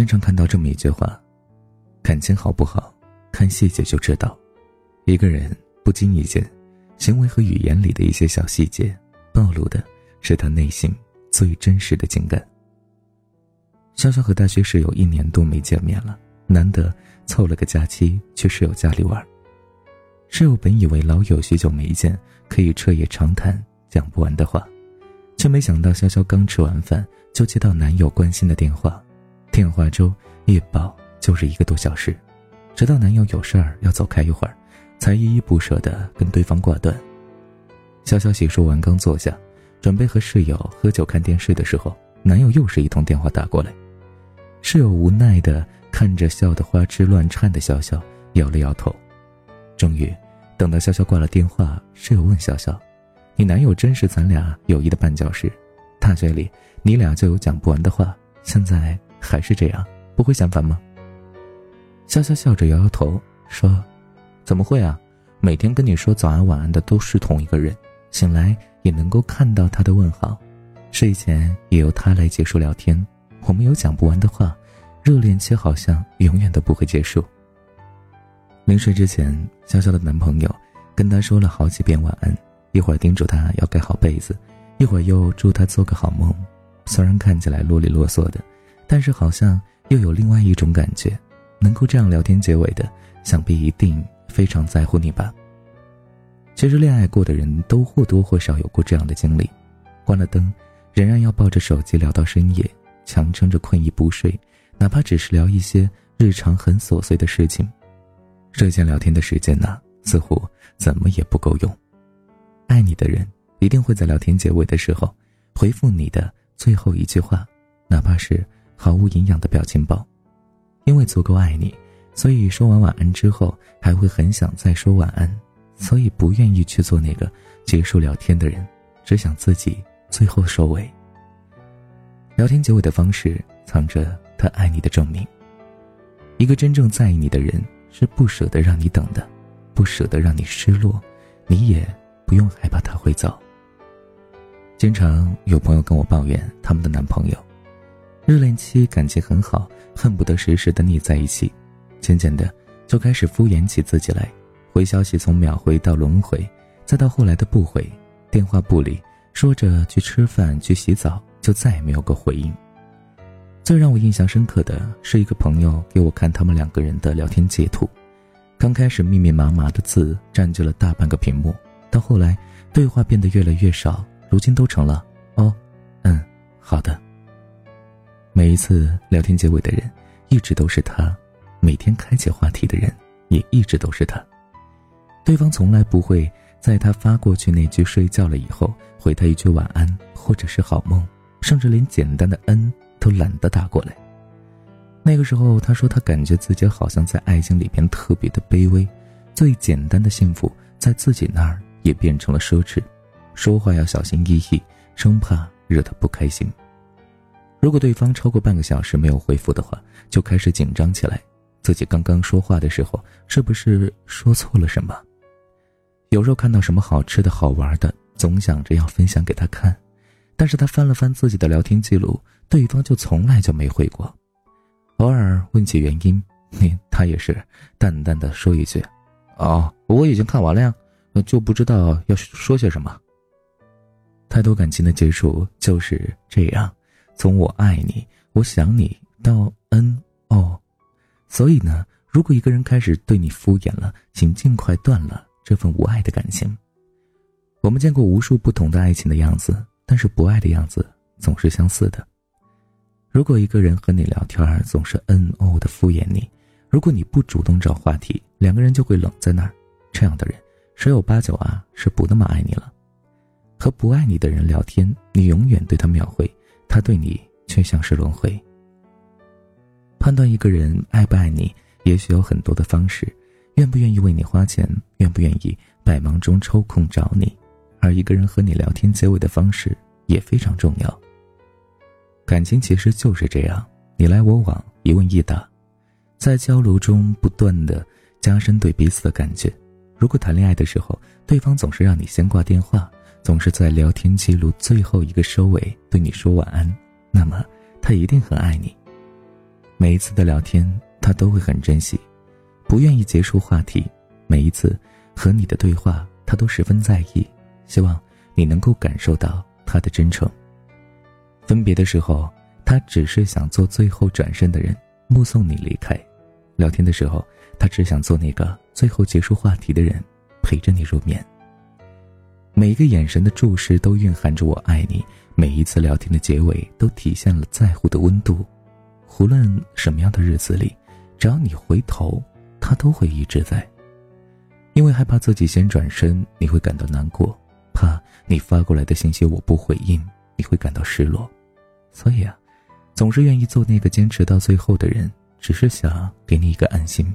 经常看到这么一句话：感情好不好，看细节就知道。一个人不经意间，行为和语言里的一些小细节，暴露的是他内心最真实的情感。潇潇和大学室友一年多没见面了，难得凑了个假期去室友家里玩。室友本以为老友许久没见，可以彻夜长谈讲不完的话，却没想到潇潇刚吃完饭就接到男友关心的电话。电话中一煲就是一个多小时，直到男友有事儿要走开一会儿，才依依不舍地跟对方挂断。潇潇洗漱完刚坐下，准备和室友喝酒看电视的时候，男友又是一通电话打过来。室友无奈地看着笑得花枝乱颤的潇潇，摇了摇头。终于，等到潇潇挂了电话，室友问潇潇：“你男友真是咱俩友谊的绊脚石？大学里你俩就有讲不完的话，现在……”还是这样，不会嫌烦吗？潇潇笑着摇摇头说：“怎么会啊？每天跟你说早安晚安的都是同一个人，醒来也能够看到他的问好，睡前也由他来结束聊天。我们有讲不完的话，热恋期好像永远都不会结束。”临睡之前，潇潇的男朋友跟她说了好几遍晚安，一会儿叮嘱她要盖好被子，一会儿又祝她做个好梦。虽然看起来啰里啰嗦的。但是好像又有另外一种感觉，能够这样聊天结尾的，想必一定非常在乎你吧。其实恋爱过的人都或多或少有过这样的经历，关了灯，仍然要抱着手机聊到深夜，强撑着困意不睡，哪怕只是聊一些日常很琐碎的事情。睡前聊天的时间呢，似乎怎么也不够用。爱你的人一定会在聊天结尾的时候，回复你的最后一句话，哪怕是。毫无营养的表情包，因为足够爱你，所以说完晚安之后还会很想再说晚安，所以不愿意去做那个结束聊天的人，只想自己最后收尾。聊天结尾的方式藏着他爱你的证明。一个真正在意你的人是不舍得让你等的，不舍得让你失落，你也不用害怕他会走。经常有朋友跟我抱怨他们的男朋友。热恋期感情很好，恨不得时时的腻在一起，渐渐的就开始敷衍起自己来，回消息从秒回到轮回，再到后来的不回，电话不理，说着去吃饭去洗澡，就再也没有个回应。最让我印象深刻的是一个朋友给我看他们两个人的聊天截图，刚开始密密麻麻的字占据了大半个屏幕，到后来对话变得越来越少，如今都成了哦，嗯，好的。每一次聊天结尾的人，一直都是他；每天开启话题的人，也一直都是他。对方从来不会在他发过去那句“睡觉了”以后，回他一句“晚安”或者是“好梦”，甚至连简单的“恩”都懒得打过来。那个时候，他说他感觉自己好像在爱情里边特别的卑微，最简单的幸福在自己那儿也变成了奢侈，说话要小心翼翼，生怕惹他不开心。如果对方超过半个小时没有回复的话，就开始紧张起来。自己刚刚说话的时候，是不是说错了什么？有时候看到什么好吃的好玩的，总想着要分享给他看，但是他翻了翻自己的聊天记录，对方就从来就没回过。偶尔问起原因，他也是淡淡的说一句：“哦，我已经看完了呀，就不知道要说些什么。”太多感情的结束就是这样。从我爱你，我想你到嗯哦，所以呢，如果一个人开始对你敷衍了，请尽快断了这份无爱的感情。我们见过无数不同的爱情的样子，但是不爱的样子总是相似的。如果一个人和你聊天总是嗯哦的敷衍你，如果你不主动找话题，两个人就会冷在那儿。这样的人十有八九啊是不那么爱你了。和不爱你的人聊天，你永远对他秒回。他对你却像是轮回。判断一个人爱不爱你，也许有很多的方式：愿不愿意为你花钱，愿不愿意百忙中抽空找你。而一个人和你聊天结尾的方式也非常重要。感情其实就是这样，你来我往，一问一答，在交流中不断的加深对彼此的感觉。如果谈恋爱的时候，对方总是让你先挂电话。总是在聊天记录最后一个收尾对你说晚安，那么他一定很爱你。每一次的聊天，他都会很珍惜，不愿意结束话题。每一次和你的对话，他都十分在意，希望你能够感受到他的真诚。分别的时候，他只是想做最后转身的人，目送你离开；聊天的时候，他只想做那个最后结束话题的人，陪着你入眠。每一个眼神的注视都蕴含着我爱你，每一次聊天的结尾都体现了在乎的温度。无论什么样的日子里，只要你回头，他都会一直在。因为害怕自己先转身，你会感到难过；怕你发过来的信息我不回应，你会感到失落。所以啊，总是愿意做那个坚持到最后的人，只是想给你一个安心。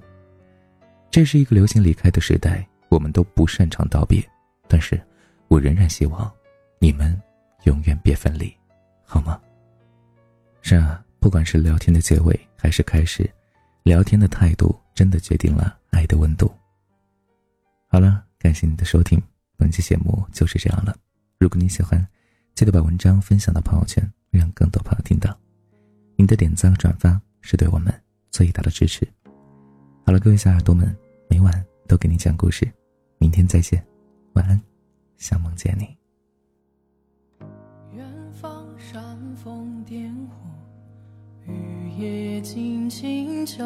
这是一个流行离开的时代，我们都不擅长道别，但是。我仍然希望，你们永远别分离，好吗？是啊，不管是聊天的结尾还是开始，聊天的态度真的决定了爱的温度。好了，感谢你的收听，本期节目就是这样了。如果你喜欢，记得把文章分享到朋友圈，让更多朋友听到。您的点赞和转发是对我们最大的支持。好了，各位小耳朵们，每晚都给你讲故事，明天再见，晚安。想梦见你。远方煽风点火，雨夜惊清秋。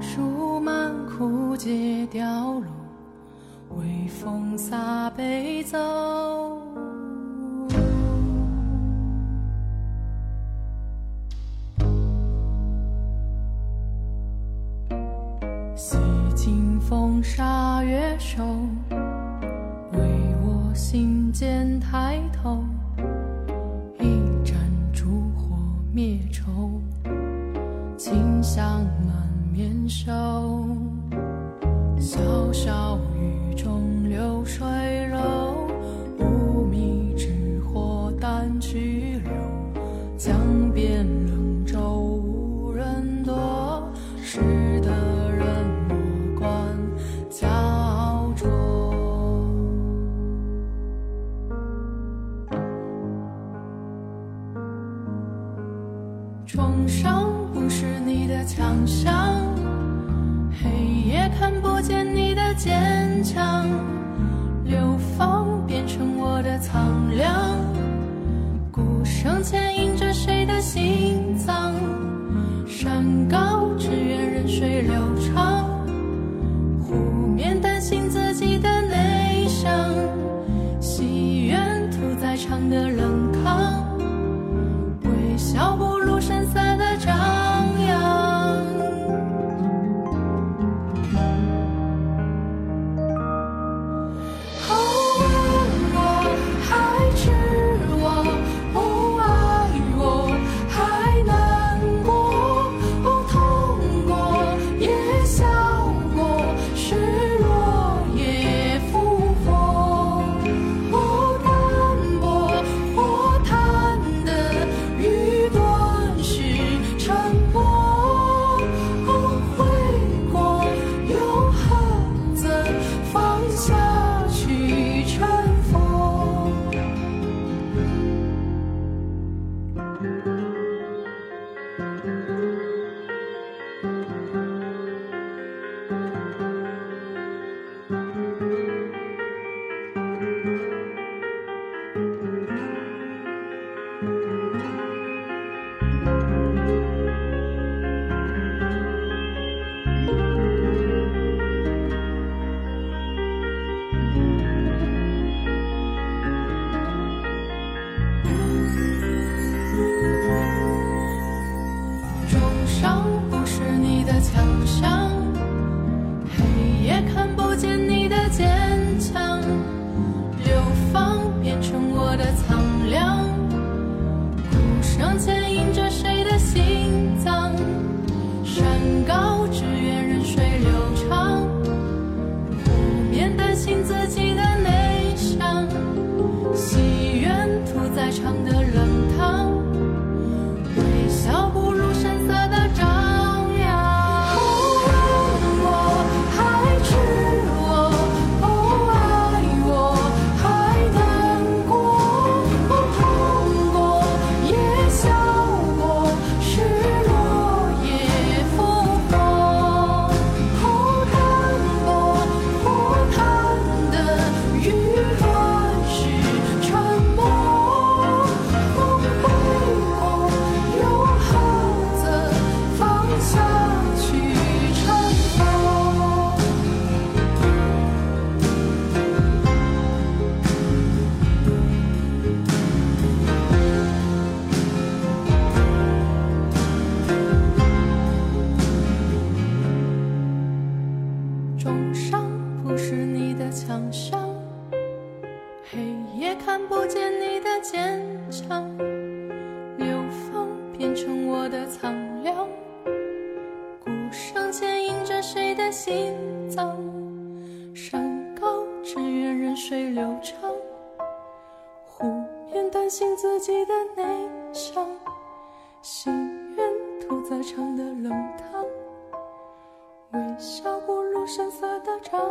树满枯竭凋落，微风洒悲奏。洗尽风沙月瘦。心间抬头，一盏烛火灭愁，清香满面羞。潇潇雨中流水重伤不是你的强项，黑夜看不见你的坚强，流放变成我的苍凉，鼓声牵引着谁的心脏，山高只愿任水流长。路上牵引着谁的心脏？山高只愿任水流长，湖面担心自己的内向，心愿屠宰场的冷汤。微笑不露声色的张